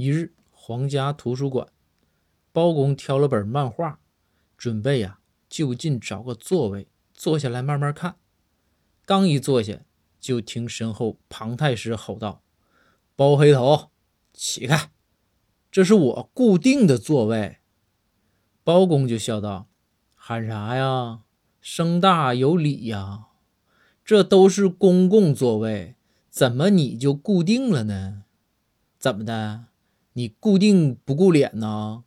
一日，皇家图书馆，包公挑了本漫画，准备呀就近找个座位坐下来慢慢看。刚一坐下，就听身后庞太师吼道：“包黑头，起开！这是我固定的座位。”包公就笑道：“喊啥呀？声大有理呀！这都是公共座位，怎么你就固定了呢？怎么的？你固定不顾脸呢？”